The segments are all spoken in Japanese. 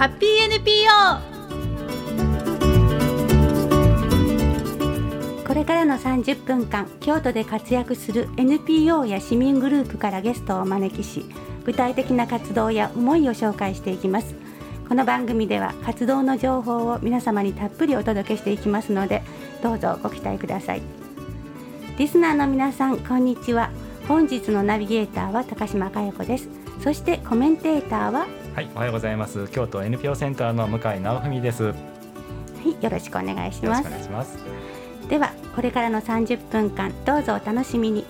ハッピー NPO これからの30分間京都で活躍する NPO や市民グループからゲストをお招きし具体的な活動や思いを紹介していきます。この番組では活動の情報を皆様にたっぷりお届けしていきますのでどうぞご期待ください。リスナーの皆さんこんにちは。本日のナビゲーターは高島佳代子です。そしてコメンテーターははい、おはようございます。京都 NPO センターの向井直文です。よはいよろしくお願いしろしますくお願いします。ではこれからの30分間どうぞお楽しみに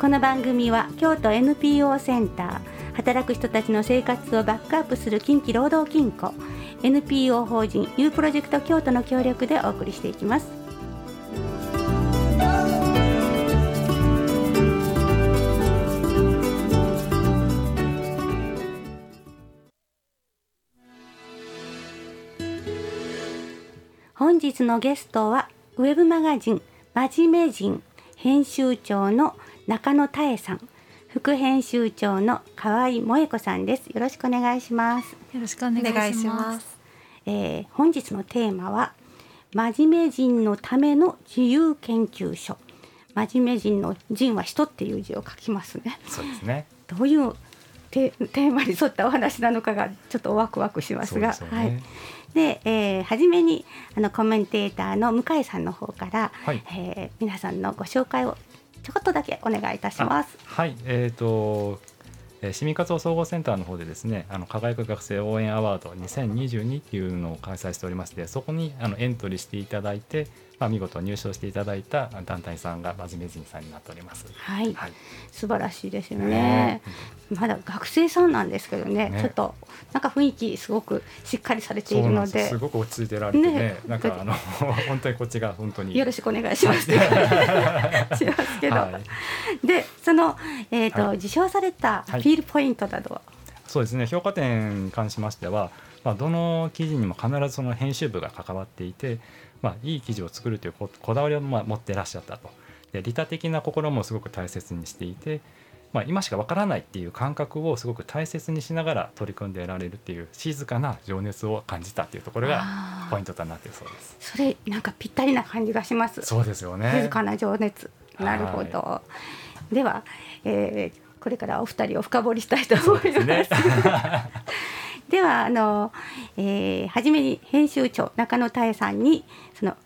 この番組は京都 NPO センター働く人たちの生活をバックアップする近畿労働金庫 NPO 法人 U プロジェクト京都の協力でお送りしていきます日のゲストはウェブマガジン真面目人編集長の中野多恵さん副編集長の河合萌子さんですよろしくお願いします、よろしくお願いします。えー本日のテーマは真面目人のための自由研究所真面目人の人は人っていう字を書きますねそうですね。どういうテテーマに沿ったお話なのかがちょっとワクワクしますが、すよねはい。で、えー初めにあのコメンテーターの向井さんの方から、はいえー皆さんのご紹介をちょこっとだけお願いいたします。はい、えっ、と、えー市民活動総合センターの方でですね、あの輝く学生応援アワード2022っていうのを開催しておりまして、そこにあのエントリーしていただいて、まあ見事入賞していただいた団体さんが真面目人さんになっております。はい、はい。素晴らしいですよね。ね。まだ学生さんなんですけどね、ねちょっとなんか雰囲気すごくしっかりされているので。す。す。ごく落ち着いてられてねね。なんかあの 本当にこっちが本当に。よろしくお願いします。しますけど、はい。でその、えーとはい。受賞されたはい。フィールポイントなどは、そうですね。評価点に関しましては、まあ、どの記事にも必ずその編集部が関わっていて、まあ、いい記事を作るというここだわりをまあ持ってらっしゃったとで利他的な心もすごく大切にしていて、まあ、今しかわからないっていう感覚をすごく大切にしながら取り組んでられるっていう静かな情熱を感じたっていうところがポイントとなっているそうです。それなんかぴったりな感じがします。そうですよね静かな情熱。なるほど。では、えーこれからお二人を深掘りしたいと思います。ですね ではあの、えー、初めに編集長中野多恵さんにその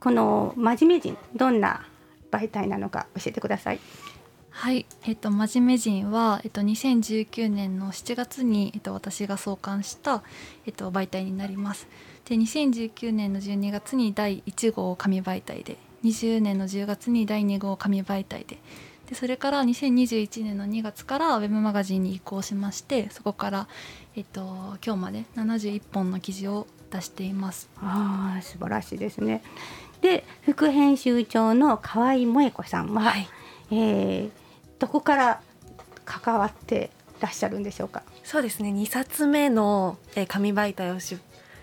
この真面目人どんな媒体なのか教えてください。はい、えっと真面目人はえっと2019年の7月にえっと私が創刊したえっと媒体になります。で2019年の12月に第1号紙媒体で、20年の10月に第2号紙媒体で。でそれから2021年の2月からウェブマガジンに移行しましてそこから、えっと、今日まで71本の記事を出しています。ああ素晴らしいですね。で副編集長の河合萌子さんは、はいえーどこから関わってらっしゃるんでしょうか？そうですね2冊目の、えー紙媒体をし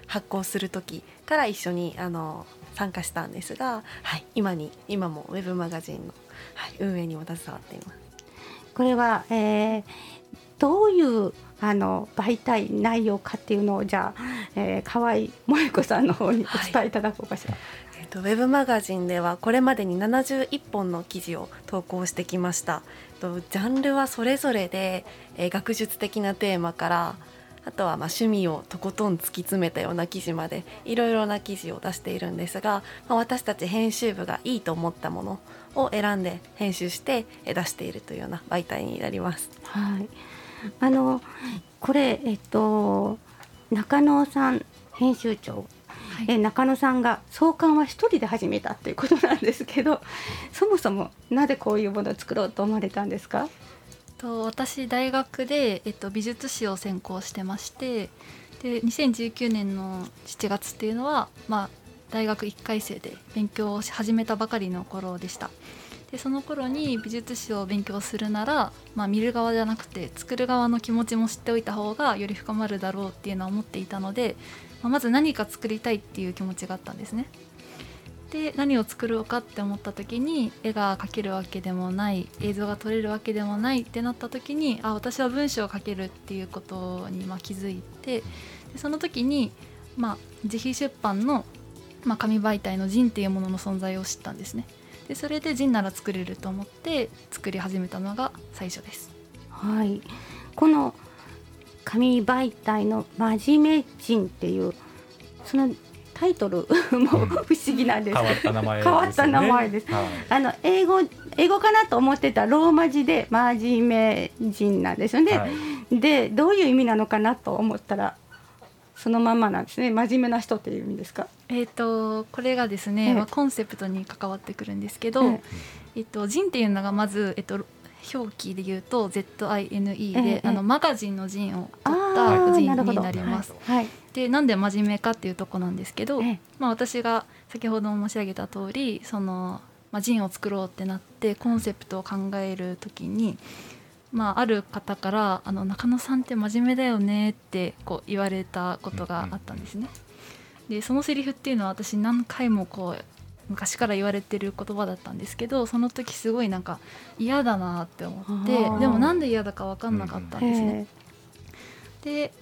発行する時から一緒にあの参加したんですが、はい、今に今もウェブマガジンの、はい、運営にも携わっています。これは、えーどういうあの媒体内容かっていうのをじゃあ、えー、河合萌子さんの方にお伝えいただこうかしら。えっとウェブマガジンではこれまでに71本の記事を投稿してきました。とジャンルはそれぞれで、えー学術的なテーマからあとはまあ趣味をとことん突き詰めたような記事までいろいろな記事を出しているんですが、まあ、私たち編集部がいいと思ったものを選んで編集してえー出しているというような媒体になります。はい、あのこれえっと中野さん編集長、え中野さんが創刊は一人で始めたっていうことなんですけどそもそもなぜこういうものを作ろうと思われたんですか？と私大学で、えっと、美術史を専攻してましてで2019年の7月っていうのは、まあ、大学1回生で勉強をし始めたばかりの頃でした。でその頃に美術史を勉強するなら、まあ、見る側じゃなくて作る側の気持ちも知っておいた方がより深まるだろうっていうのは思っていたので、まあまず何か作りたいっていう気持ちがあったんですね。で何を作ろうかって思った時に絵が描けるわけでもない映像が撮れるわけでもないってなった時にあ私は文章を書けるっていうことにまあ気づいてでその時に、まあ、自費出版の、まあ、紙媒体のジンっていうものの存在を知ったんですね。でそれでジンなら作れると思って作り始めたのが最初です。はいこの紙媒体の真面目人っていうそのタイトルも 不思議なんです、変わった名前、ね、変わった名前です。はい、あの英語英語かなと思ってたローマ字で真面目人なんですよね。はい、でどういう意味なのかなと思ったらそのままなんですね。真面目な人っていう意味ですか？えっ、ー、とこれがですね、まあコンセプトに関わってくるんですけど、えっ、ー、と人っていうのがまずえっ、ー、と表記で言うと ZINE で、ええ、あのマガジンのジンを取ったジンになります。はい、でなんで真面目かっていうとこなんですけど、え、まあ、私が先ほど申し上げた通りその、まあ、ジンを作ろうってなってコンセプトを考える時に、まあ、ある方からあの「中野さんって真面目だよね」ってこう言われたことがあったんですね。でそのセリフっていうのは私何回もこう昔から言われてる言葉だったんですけどその時すごいなんか嫌だなって思ってでもなんで嫌だか分かんなかったんですね。で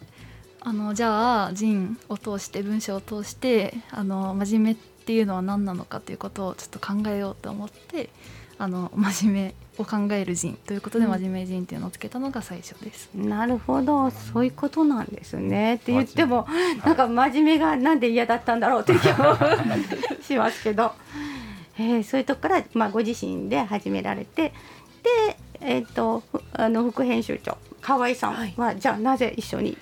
あのじゃあジンを通して文章を通してあの真面目っていうのは何なのかということをちょっと考えようと思ってあの真面目を考える人ということで真面目人っていうのをつけたのが最初です。なるほど。そういうことなんですね。って言ってもなんか真面目がなんで嫌だったんだろうって気も しますけど、えー、そういうとこから、まあ、ご自身で始められてで、えーと、あの副編集長河合さんは、はい、じゃあなぜ一緒に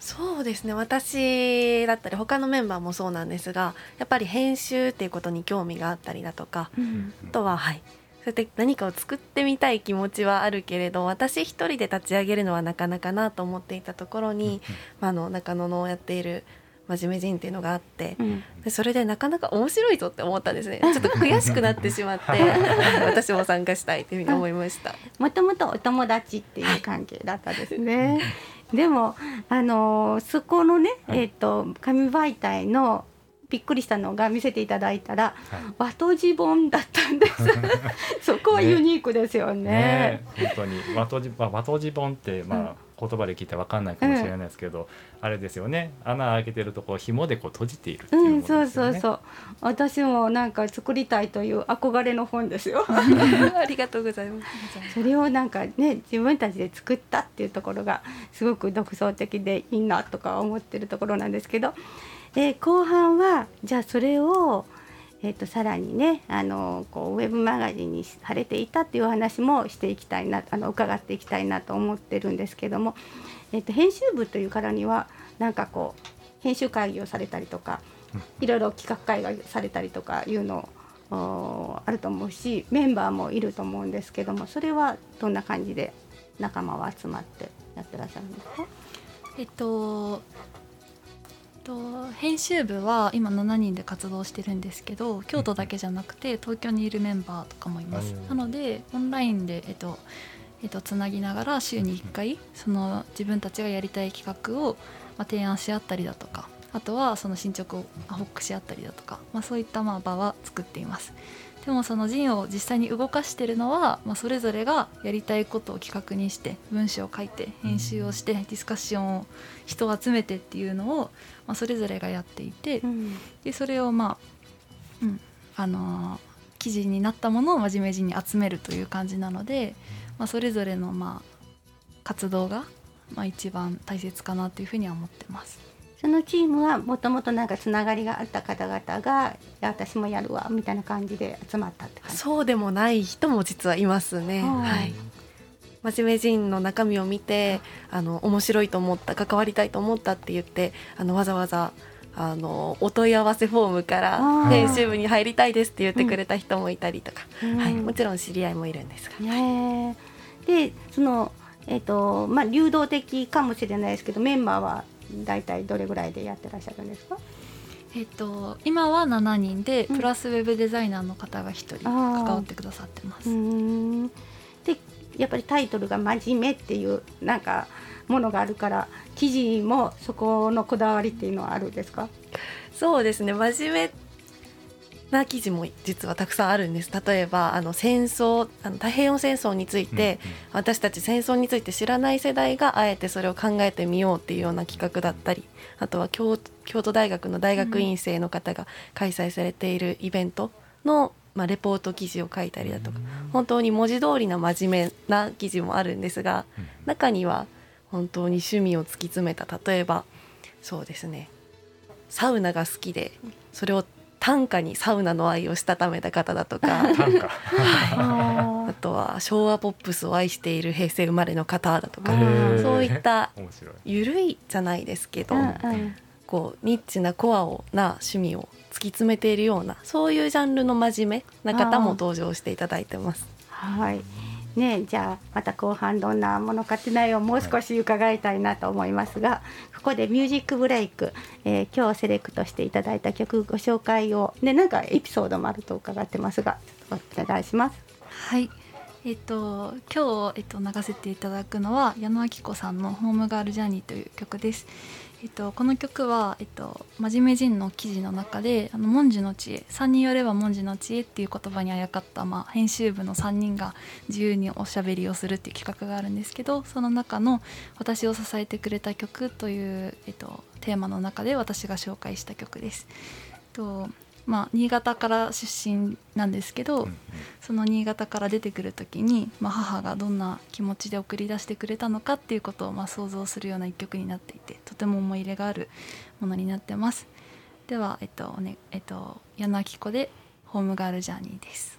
そうですね。私だったり他のメンバーもそうなんですがやっぱり編集っていうことに興味があったりだとか、うん、あとははい。そうやって何かを作ってみたい気持ちはあるけれど私一人で立ち上げるのはなかなかなと思っていたところに、まあ、の中野のやっている真面目人っていうのがあって、うん、でそれでなかなか面白いぞって思ったんですね。ちょっと悔しくなってしまって 私も参加したいというふうに思いました。もともとお友達っていう関係だったですねでもあのそこのね、えーと紙媒体のびっくりしたのが見せていただいたら、はい、和とじ本だったんです。そこはユニークですよね。ね。本当に。和とじ、まあ、和とじ本ってまあ、うん言葉で聞いてわかんないかもしれないですけど、うん、あれですよね。穴開けてるとこ紐でこう閉じているっていう、ね、うんそうそうそう。私もなんか作りたいという憧れの本ですよ。ありがとうございます。それをなんかね自分たちで作ったっていうところがすごく独創的でいいなとか思ってるところなんですけど。で後半はじゃあそれを、えーと、さらにねあのこうウェブマガジンにされていたっていう話もしていきたいなあの伺っていきたいなと思ってるんですけども、えーと、編集部というからにはなんかこう編集会議をされたりとかいろいろ企画会議されたりとかいうのあると思うしメンバーもいると思うんですけどもそれはどんな感じで仲間は集まってやってらっしゃるんですか？えっとと編集部は今7人で活動してるんですけど京都だけじゃなくて東京にいるメンバーとかもいます。なのでオンラインで、えっとえっと、つなぎながら週に1回その自分たちがやりたい企画を、まあ、提案し合ったりだとかあとはその進捗を報告し合ったりだとか、まあ、そういったまあ場は作っています。でもその陣を実際に動かしてるのは、まあ、それぞれがやりたいことを企画にして文章を書いて編集をしてディスカッションを人を集めてっていうのを、まあ、それぞれがやっていて、うん、でそれをまあ、うんあのー、記事になったものを真面目人に集めるという感じなので、まあ、それぞれのまあ活動がまあ一番大切かなというふうには思ってます。そのチームはもともとなんかつながりがあった方々が私もやるわみたいな感じで集まったって感じ。そうでもない人も実はいますね。はい、真面目人の中身を見てあの面白いと思った関わりたいと思ったって言ってあのわざわざあのお問い合わせフォームから編集部に入りたいですって言ってくれた人もいたりとか、うん、はい、もちろん知り合いもいるんですが。ね、でそのえーとまあ、流動的かもしれないですけどメンバーは大体どれぐらいでやってらっしゃるんですか？えっと、今は7人で、プラスウェブデザイナーの方が1人関わってくださってます。でやっぱりタイトルが「真面目」っていうなんかものがあるから記事もそこのこだわりっていうのはあるんですか？そうですね。真面目な記事も実はたくさんあるんです。例えばあの戦争あの太平洋戦争について、うんうん、私たち戦争について知らない世代があえてそれを考えてみようっていうような企画だったりあとは京京都大学の大学院生の方が開催されているイベントの、まあ、レポート記事を書いたりだとか、うん、本当に文字通りな真面目な記事もあるんですが、うん、中には本当に趣味を突き詰めた例えばそうですね。サウナが好きでそれを短歌にサウナの愛をしたためた方だとか。はい、あとは昭和ポップスを愛している平成生まれの方だとか。そういった緩いじゃないですけど、こうニッチなコアをな趣味を突き詰めているようなそういうジャンルの真面目な方も登場していただいてます。はいね、じゃあまた後半どんなものかって内容をもう少し伺いたいなと思いますが、ここでミュージックブレイク、えー、今日セレクトしていただいた曲ご紹介をねなんかエピソードもあると伺ってますがお願いします。はいえっと、今日、えっと、流せていただくのは矢野明子さんの「ホームガールジャーニー」という曲です。えっと、この曲は、えっと、真面目人の記事の中で「あの文字の知恵」「3人よれば文字の知恵」っていう言葉にあやかった、まあ、編集部の3人が自由におしゃべりをするっていう企画があるんですけどその中の「私を支えてくれた曲」という、えっと、テーマの中で私が紹介した曲です。えっとまあ、新潟から出身なんですけど、うんうん、その新潟から出てくる時に、まあ、母がどんな気持ちで送り出してくれたのかっていうことをまあ想像するような一曲になっていてとても思い入れがあるものになってます。では、えっとねえっと、矢野明子で「ホームガールジャーニー」です。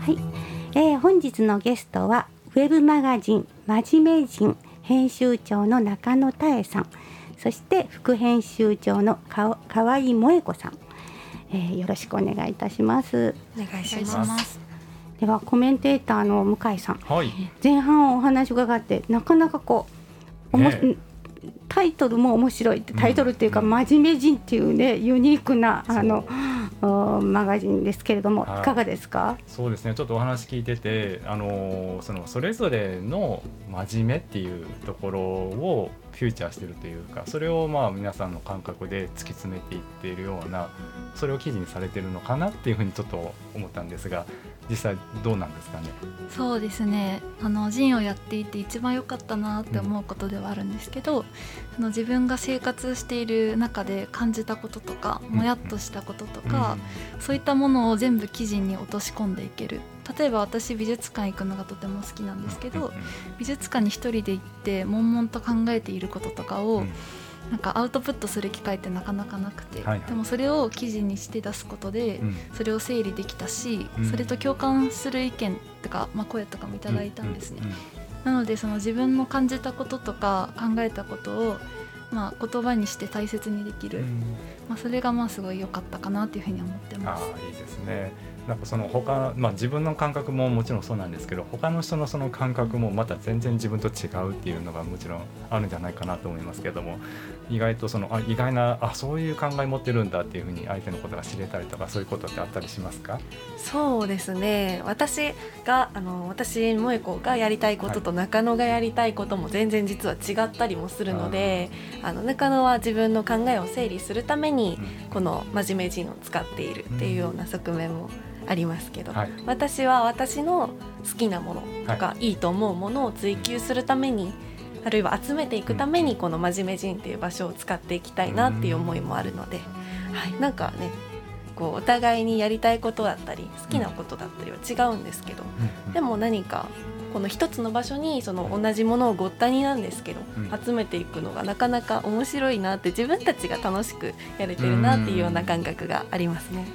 はい、えー、本日のゲストはウェブマガジン「真面目人」編集長の中野多恵さん。そして副編集長のか河合萌子さん、えー、よろしくお願いいたします。お願いします。ではコメンテーターの向井さん、はい、前半お話伺ってなかなかこう、ね、タイトルも面白いタイトルっていうか、うん、真面目人っていうねユニークなあのマガジンですけれども、い、かがですか？そうですねちょっとお話聞いててあのそのそれぞれの真面目っていうところをフューチャーしてるというかそれをまあ皆さんの感覚で突き詰めていっているようなそれを記事にされてるのかなっていうふうにちょっと思ったんですが実際どうなんですかね？そうですね。あのジンをやっていて一番良かったなって思うことではあるんですけど、うん、その自分が生活している中で感じたこととか、もやっとしたこととか、うん、そういったものを全部記事に落とし込んでいける。例えば私美術館行くのがとても好きなんですけど、美術館に一人で行って悶々と考えていることとかを、なんかアウトプットする機会ってなかなかなくて、はいはい、でもそれを記事にして出すことで、それを整理できたし、うん、それと共感する意見とか、まあ、声とかもいただいたんですね。なのでその自分の感じたこととか考えたことをまあ、言葉にして大切にできる、うん、まあ、それがまあすごい良かったかなというふうに思ってます。あいいですねなんかその他、まあ、自分の感覚ももちろんそうなんですけど他の人のその感覚もまた全然自分と違うっていうのがもちろんあるんじゃないかなと思いますけども意外とそのあ意外なあそういう考え持ってるんだっていうふうに相手のことが知れたりとかそういうことってあったりしますか？そうですね。私があの私萌子がやりたいことと中野がやりたいことも全然実は違ったりもするので、はい、あの中野は自分の考えを整理するために、この真面目人を使っているっていうような側面も、うんありますけど、はい、私は私の好きなものとか、はい、いいと思うものを追求するためにあるいは集めていくためにこの「真面目人」っていう場所を使っていきたいなっていう思いもあるので、はい、なんかねこうお互いにやりたいことだったり好きなことだったりは違うんですけど、でも何かこの一つの場所にその同じものをごったになんですけど、集めていくのがなかなか面白いなって自分たちが楽しくやれてるなっていうような感覚がありますね。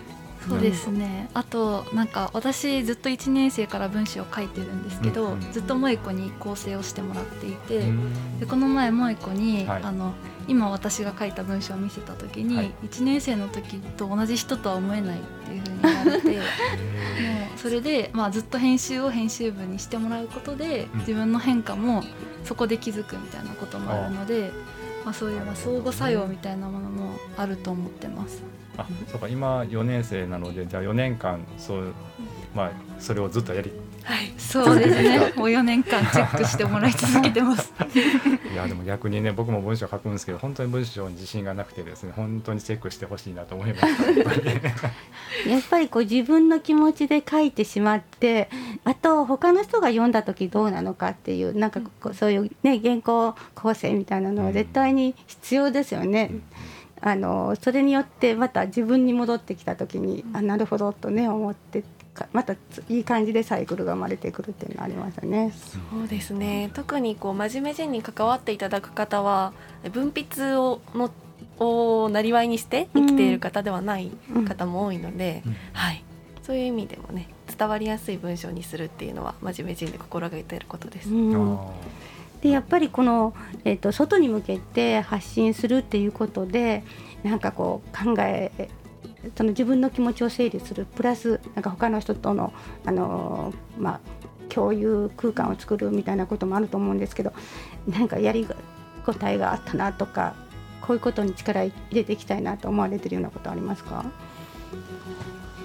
そうですね。あとなんか私ずっと1年生から文章を書いてるんですけど、うん、ずっと萌子に構成をしてもらっていて、うん、でこの前萌子に、はい、あの今私が書いた文章を見せた時に、はい、1年生の時と同じ人とは思えないっていうふうに言われて もうそれで、まあ、ずっと編集を編集部にしてもらうことで、自分の変化もそこで気づくみたいなこともあるので、まあ、そういうまあ相互作用みたいなものもあると思ってます。あそうか今4年生なのでじゃあ4年間そうまあそれをずっとやりはい、そうですね。もう4年間チェックしてもらい続けてます。いやでも逆にね僕も文章書くんですけど本当に文章に自信がなくてですね本当にチェックしてほしいなと思いましたやっぱり。こう自分の気持ちで書いてしまってあと他の人が読んだ時どうなのかっていうなんかこうそういうね原稿構成みたいなのは絶対に必要ですよね。あのそれによってまた自分に戻ってきた時にあなるほどとね思ってまたいい感じでサイクルが生まれてくるっていうのはありますね。そうですね。特にこう真面目人に関わっていただく方は文筆をのをなりわいにして生きている方ではない方も多いので、うん、はい、そういう意味でもね伝わりやすい文章にするっていうのは真面目人で心がけていることです。うん。でやっぱりこの、えーと、外に向けて発信するっていうことでなんかこう考えその自分の気持ちを整理する。プラスなんか他の人とのあの、まあ、共有空間を作るみたいなこともあると思うんですけどなんかやりごたえがあったなとかこういうことに力入れていきたいなと思われてるようなことありますか？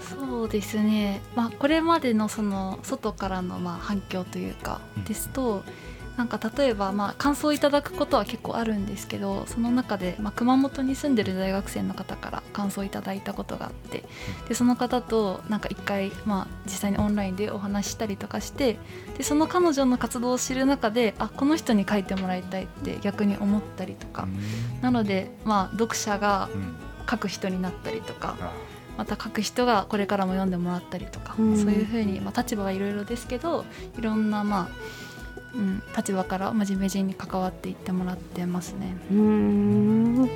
そうですね、まあ、これまでのその外からのまあ反響というかですと、なんか例えばまあ感想をいただくことは結構あるんですけどその中でまあ熊本に住んでる大学生の方から感想をいただいたことがあってでその方となんか一回まあ実際にオンラインでお話したりとかしてでその彼女の活動を知る中であこの人に書いてもらいたいって逆に思ったりとかなのでまあ読者が書く人になったりとか。また書く人がこれからも読んでもらったりとか、そういうふうに、まあ、立場はいろいろですけどいろんなまあうん、立場から真面目人に関わっていってもらってますね。うん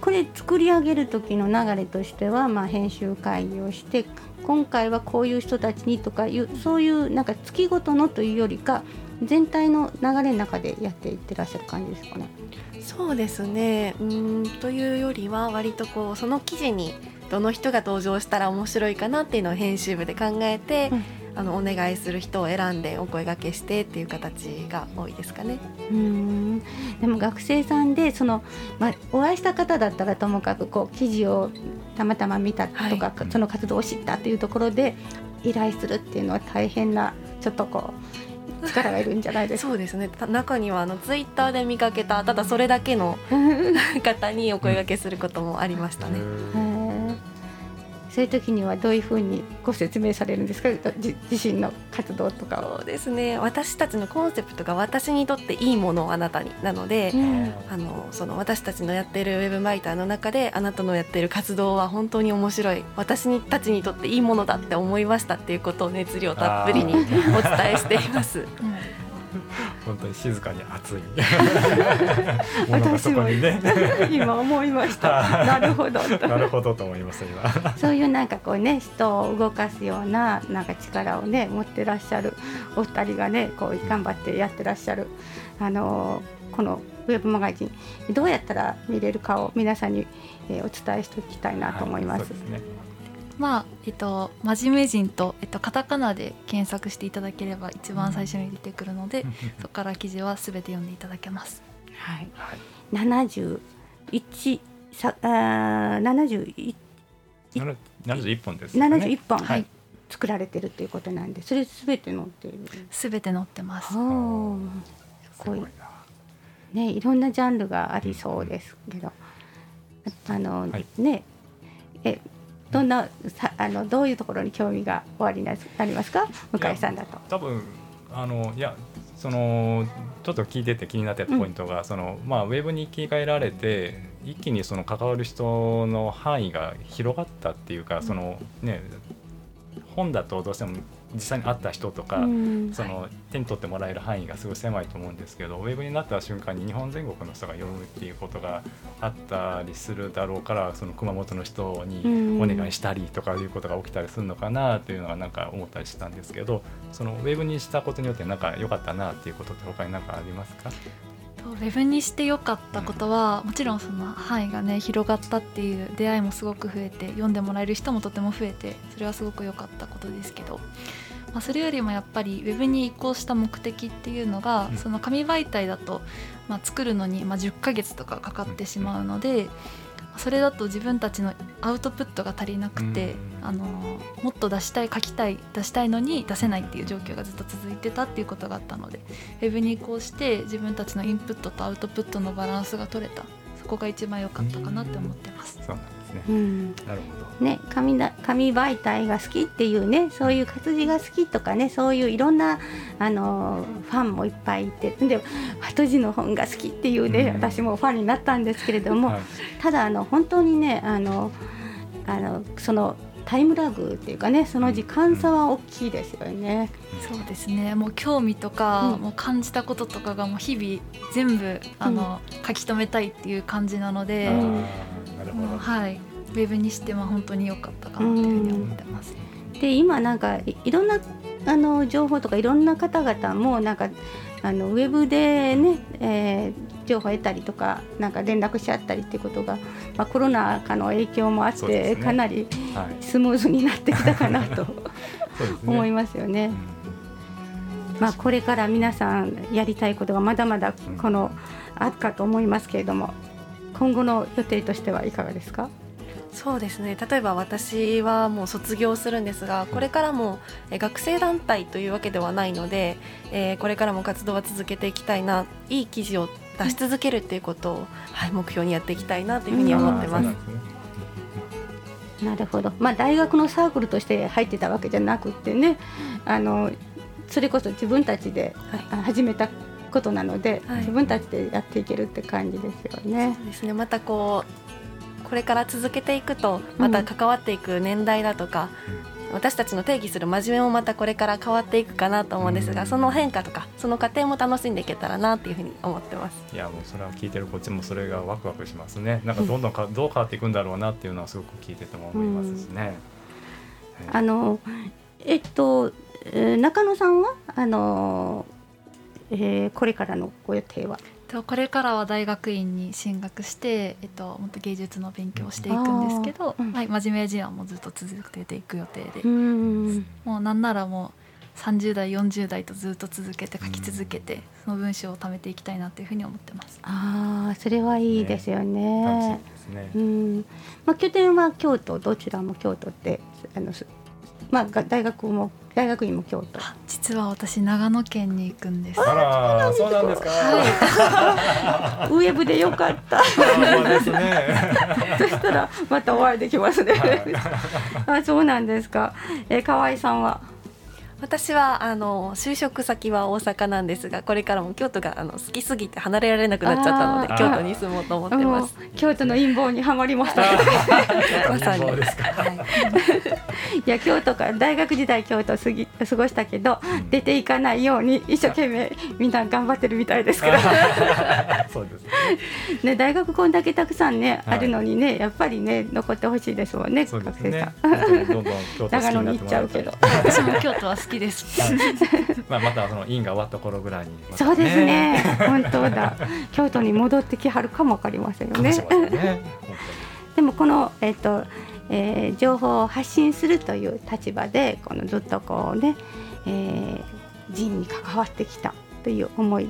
これ作り上げる時の流れとしては、まあ、編集会議をして今回はこういう人たちにとかいうそういうなんか月ごとのというよりか全体の流れの中でやっていってらっしゃる感じですかね。そうですねうんというよりは割とこうその記事にどの人が登場したら面白いかなっていうのを編集部で考えて、うんあのお願いする人を選んでお声がけしてっていう形が多いですかね。うん。でも学生さんでその、まあ、お会いした方だったらともかくこう記事をたまたま見たとか、はい、その活動を知ったっていうところで依頼するっていうのは大変なちょっとこう力がいるんじゃないですか？そうですね。中にはあのツイッターで見かけたただそれだけの 方にお声がけすることもありましたね。そういう時にはどういうふうにご説明されるんですか？自身の活動とかそうですね。私たちのコンセプトが私にとっていいものをあなたになので、うん、あのその私たちのやってるウェブマイターの中であなたのやってる活動は本当に面白い。私たちにとっていいものだって思いましたっていうことを熱量たっぷりにお伝えしています。う ん本当に静かに熱い。ものがそこにね。今思いました。なるほどなるほどと思います今。そういうなんかこうね人を動かすようななんか力をね持ってらっしゃるお二人がねこう頑張ってやってらっしゃるあのこのウェブマガジンどうやったら見れるかを皆さんに、えー、お伝えしておきたいなと思います。はい、すねまあえっと真面目人とえっとカタカナで検索していただければ一番最初に出てくるので、そこから記事はすべて読んでいただけます。はい。七十一さあ七十一七十一本です、ね。七十一本はい。作られてるということなんで、それすべて載っている。すべて載ってます。すごい。ね、いろんなジャンルがありそうですけど、あの、はい、ね、えどんなさあのどういうところに興味がおありになりますか？向井さんだと。多分あのいやそのちょっと聞いてて気になってたポイントが、うん、そのまあ、ウェブに切り替えられて一気にその関わる人の範囲が広がったっていうか、そのね本だとどうしても実際に会った人とか、うん、その手に取ってもらえる範囲がすごい狭いと思うんですけどウェブになった瞬間に日本全国の人が読むっていうことがあったりするだろうからその熊本の人にお願いしたりとかいうことが起きたりするのかなというのはなんか思ったりしたんですけどそのウェブにしたことによってなんか良かったなっていうことって他に何かありますか？ウェブにして良かったことは、もちろんその範囲がね広がったっていう出会いもすごく増えて読んでもらえる人もとても増えてそれはすごく良かったことですけどまあ、それよりもやっぱりウェブに移行した目的っていうのが、うん、その紙媒体だと、まあ、作るのにまあ10ヶ月とかかかってしまうので、それだと自分たちのアウトプットが足りなくて、あのもっと出したい書きたい出したいのに出せないっていう状況がずっと続いてたっていうことがあったのでウェブに移行して自分たちのインプットとアウトプットのバランスが取れた。そこが一番良かったかなって思ってます。そうなんね。うんなるほど。ね、紙だ紙媒体が好きっていうねそういう活字が好きとかねそういういろんなあのファンもいっぱいいてで鳩字の本が好きっていうね、うん私もファンになったんですけれども、はいただあの本当にねあのあのそのタイムラグっていうかねその時間差は大きいですよね。そうですね。もう興味とか、うん。もう感じたこととかがもう日々全部あの、書き留めたいっていう感じなので、うん。はい。ウェブにしても本当に良かったかなというふうに思ってます。で今なんかいいろんなあの情報とかいろんな方々もなんかあのウェブでね、えー情報を得たりとかなんか連絡し合ったりっていうことが、まあ、コロナ禍の影響もあって、ねかなりはい。スムーズになってきたかなと そうですね。思いますよね。まあ、これから皆さんやりたいことがまだまだこのあるかと思いますけれども今後の予定としてはいかがですか？そうですね。例えば私はもう卒業するんですがこれからもえー学生団体というわけではないので、えーこれからも活動は続けていきたいないい記事を出し続けるっていうことを、はい、目標にやっていきたいなというふうに思ってます。なるほど、まあ、大学のサークルとして入ってたわけじゃなくってねあのそれこそ自分たちであ始めたことなので、はい。自分たちでやっていけるって感じですよね。そうですね。またこうこれから続けていくとまた関わっていく年代だとか、私たちの定義する真面目もまたこれから変わっていくかなと思うんですが、うん。その変化とかその過程も楽しんでいけたらなっていうふうに思ってます。いやもうそれは聞いてるこっちもそれがワクワクしますね。なんかどんどんかどう変わっていくんだろうなっていうのはすごく聞いてても思いますしね。あのえっと、えー中野さんは？あの、えーこれからのご予定は？とこれからは大学院に進学して、えっと、もっと芸術の勉強をしていくんですけど、うんはい、真面目人はもうずっと続けていく予定で、んもうなんならもう30代40代とずっと続けて書き続けて、その文章を貯めていきたいなというふうに思ってます。ああそれはいいですよ楽しねみ。ですね。う。ん。まあ、拠点は京都。どちらも京都ってあのすまあが大学も大学院も京都。あ実は私長野県に行くんです。あらそうなんですか。ウェブでよかった。そうですね。そしたらまたお会いできますね。あそうなんですか。えー河合さんは？私はあの就職先は大阪なんですがこれからも京都があの好きすぎて離れられなくなっちゃったので京都に住もうと思ってます。京都の陰謀にはまりました。まさに。い。いや京都から大学時代京都過ぎ過ごしたけどうん。出ていかないように一生懸命みんな頑張ってるみたいですけど そうですね。ね大学こんだけたくさんね、はい。あるのにねやっぱりね残ってほしいですもんねね。学生さん。長野に行っちゃうけど。私も京都は好きです。まあまたその院が終わった頃ぐらいにまたそうですね。本当だ。京都に戻ってきはるかもわかりませんよねね。でもこのえっ、と、えー情報を発信するという立場でこのずっとこうね、えー、人に関わってきたという思い、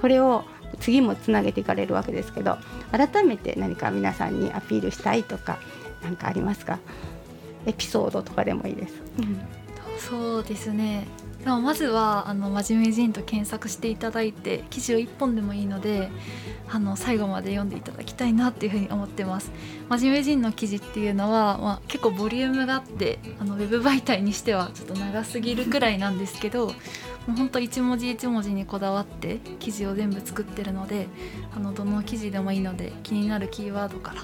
それを次もつなげていかれるわけですけど、改めて何か皆さんにアピールしたいとか何かありますか？エピソードとかでもいいです。うんそうですね。でもまずはあの真面目人と検索していただいて記事を1本でもいいのであの最後まで読んでいただきたいなっていうふうに思ってます真面目人の記事っていうのは、まあ、結構ボリュームがあってあのウェブ媒体にしてはちょっと長すぎるくらいなんですけどもうほんと一文字一文字にこだわって記事を全部作ってるのであのどの記事でもいいので気になるキーワードから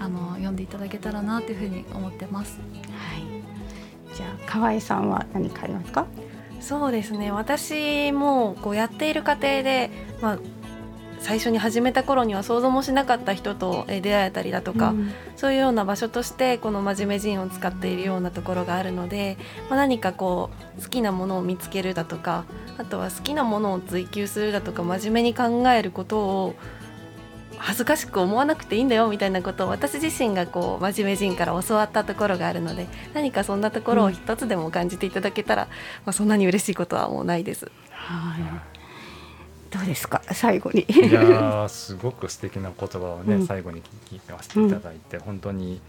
あの読んでいただけたらなというふうに思ってます。はい。河合さんは何かありますか？そうですね私もこうやっている過程で、まあ、最初に始めた頃には想像もしなかった人とえ出会えたりだとか、うんそういうような場所としてこの真面目人を使っているようなところがあるので、まあ、何かこう好きなものを見つけるだとかあとは好きなものを追求するだとか真面目に考えることを恥ずかしく思わなくていいんだよみたいなことを私自身がこう真面目人から教わったところがあるので何かそんなところを一つでも感じていただけたら、まあ、そんなに嬉しいことはもうないです。はい。どうですか？最後に。いやーすごく素敵な言葉をね、うん。最後に聞かせていただいて、本当に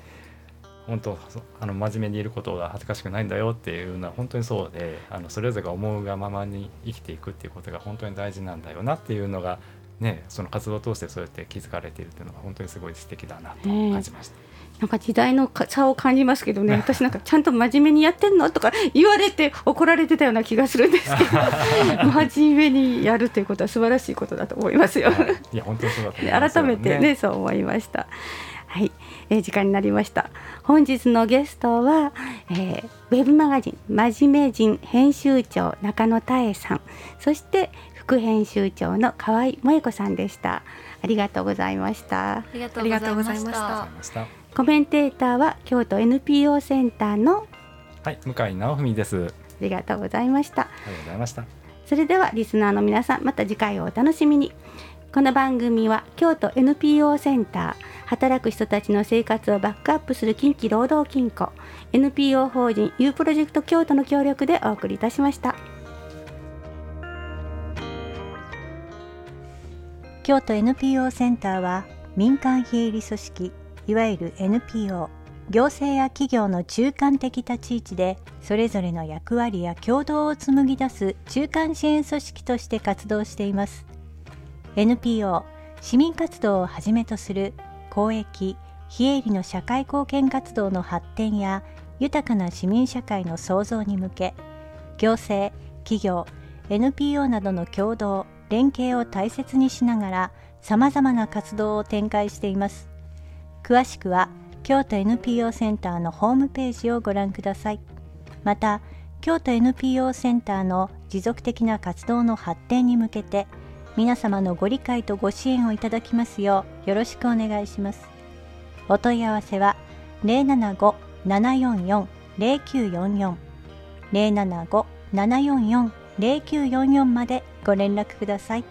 本当あの真面目にいることが恥ずかしくないんだよっていうのは本当にそうであのそれぞれが思うがままに生きていくっていうことが本当に大事なんだよなっていうのがねその活動を通してそうやって気づかれているっていうのが本当にすごい素敵だなと感じました。なんか時代の差を感じますけどね 私なんかちゃんと真面目にやってんのとか言われて怒られてたような気がするんですけど 真面目にやるということは素晴らしいことだと思いますよ。はいいや本当にそうだと思います改めてねそう思いました。はい、えー時間になりました。本日のゲストは、えーウェブマガジン真面目人編集長中野多恵さん、そして副編集長の河合萌子さんでした。ありがとうございました。ありがとうございました。コメンテーターは京都 NPO センターのはい向井直文です。ありがとうございました。ありがとうございました。それではリスナーの皆さんまた次回をお楽しみにこの番組は京都 NPO センター働く人たちの生活をバックアップする近畿労働金庫 NPO 法人 U プロジェクト京都の協力でお送りいたしました京都 NPO センターは民間非営利組織いわゆる NPO 行政や企業の中間的立ち位置でそれぞれの役割や共同を紡ぎ出す中間支援組織として活動しています。NPO 市民活動をはじめとする公益非営利の社会貢献活動の発展や豊かな市民社会の創造に向け行政企業 NPO などの共同連携を大切にしながらさまざまな活動を展開しています。詳しくは京都 NPO センターのホームページをご覧ください。また京都 NPO センターの持続的な活動の発展に向けて皆様のご理解とご支援をいただきますようよろしくお願いします。お問い合わせは075-744-0944 075-744-0944までご連絡ください。